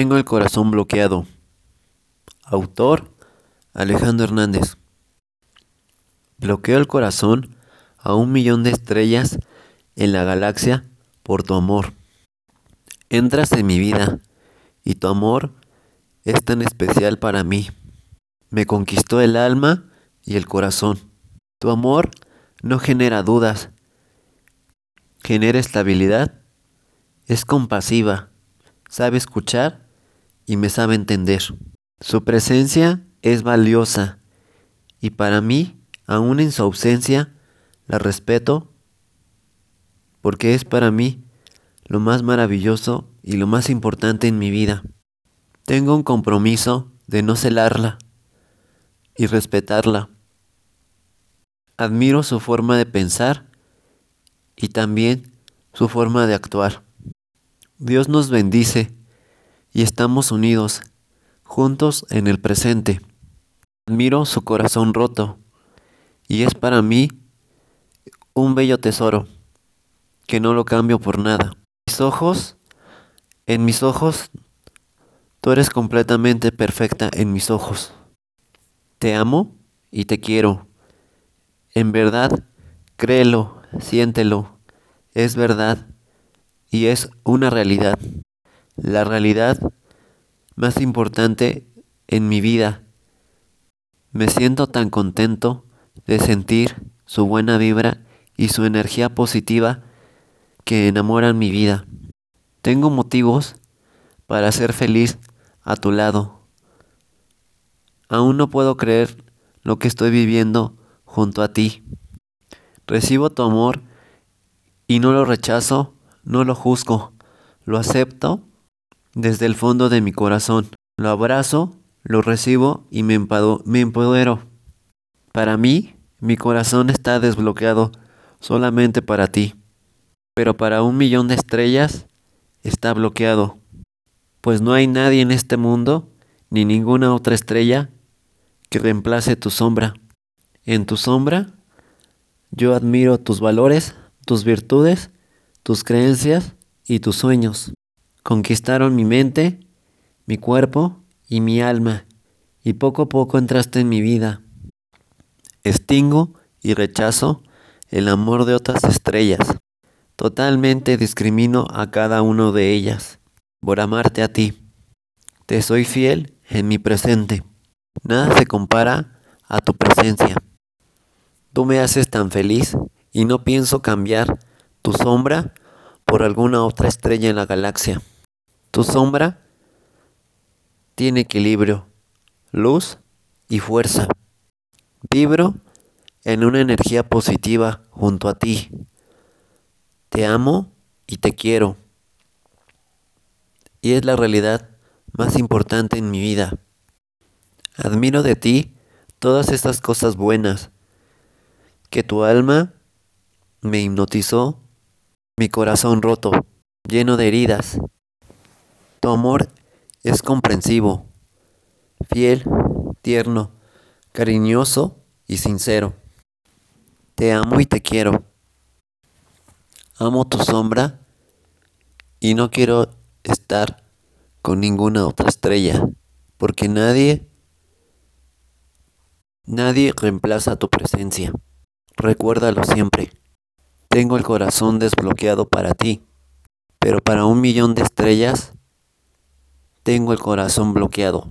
Tengo el corazón bloqueado. Autor Alejandro Hernández. Bloqueo el corazón a un millón de estrellas en la galaxia por tu amor. Entras en mi vida y tu amor es tan especial para mí. Me conquistó el alma y el corazón. Tu amor no genera dudas, genera estabilidad, es compasiva, sabe escuchar y me sabe entender. Su presencia es valiosa y para mí, aún en su ausencia, la respeto porque es para mí lo más maravilloso y lo más importante en mi vida. Tengo un compromiso de no celarla y respetarla. Admiro su forma de pensar y también su forma de actuar. Dios nos bendice y estamos unidos, juntos en el presente. Admiro su corazón roto y es para mí un bello tesoro que no lo cambio por nada. Mis ojos, en mis ojos, tú eres completamente perfecta en mis ojos. Te amo y te quiero. En verdad, créelo, siéntelo. Es verdad y es una realidad. La realidad más importante en mi vida. Me siento tan contento de sentir su buena vibra y su energía positiva que enamoran mi vida. Tengo motivos para ser feliz a tu lado. Aún no puedo creer lo que estoy viviendo junto a ti. Recibo tu amor y no lo rechazo, no lo juzgo, lo acepto desde el fondo de mi corazón. Lo abrazo, lo recibo y me, me empodero. Para mí, mi corazón está desbloqueado solamente para ti pero para un millón de estrellas está bloqueado, pues no hay nadie en este mundo, ni ninguna otra estrella, que reemplace tu sombra. En tu sombra, yo admiro tus valores, tus virtudes, tus creencias y tus sueños. Conquistaron mi mente, mi cuerpo y mi alma, y poco a poco entraste en mi vida. Extingo y rechazo el amor de otras estrellas. Totalmente discrimino a cada uno de ellas por amarte a ti. Te soy fiel en mi presente. Nada se compara a tu presencia. Tú me haces tan feliz y no pienso cambiar tu sombra por alguna otra estrella en la galaxia. Tu sombra tiene equilibrio, luz y fuerza. Vibro en una energía positiva junto a ti. Te amo y te quiero. Y es la realidad más importante en mi vida. Admiro de ti todas estas cosas buenas, que tu alma me hipnotizó, mi corazón roto, lleno de heridas. Tu amor es comprensivo, fiel, tierno, cariñoso y sincero. Te amo y te quiero. Amo tu sombra y no quiero estar con ninguna otra estrella, porque nadie, nadie reemplaza tu presencia. Recuérdalo siempre. Tengo el corazón desbloqueado para ti, pero para un millón de estrellas, tengo el corazón bloqueado.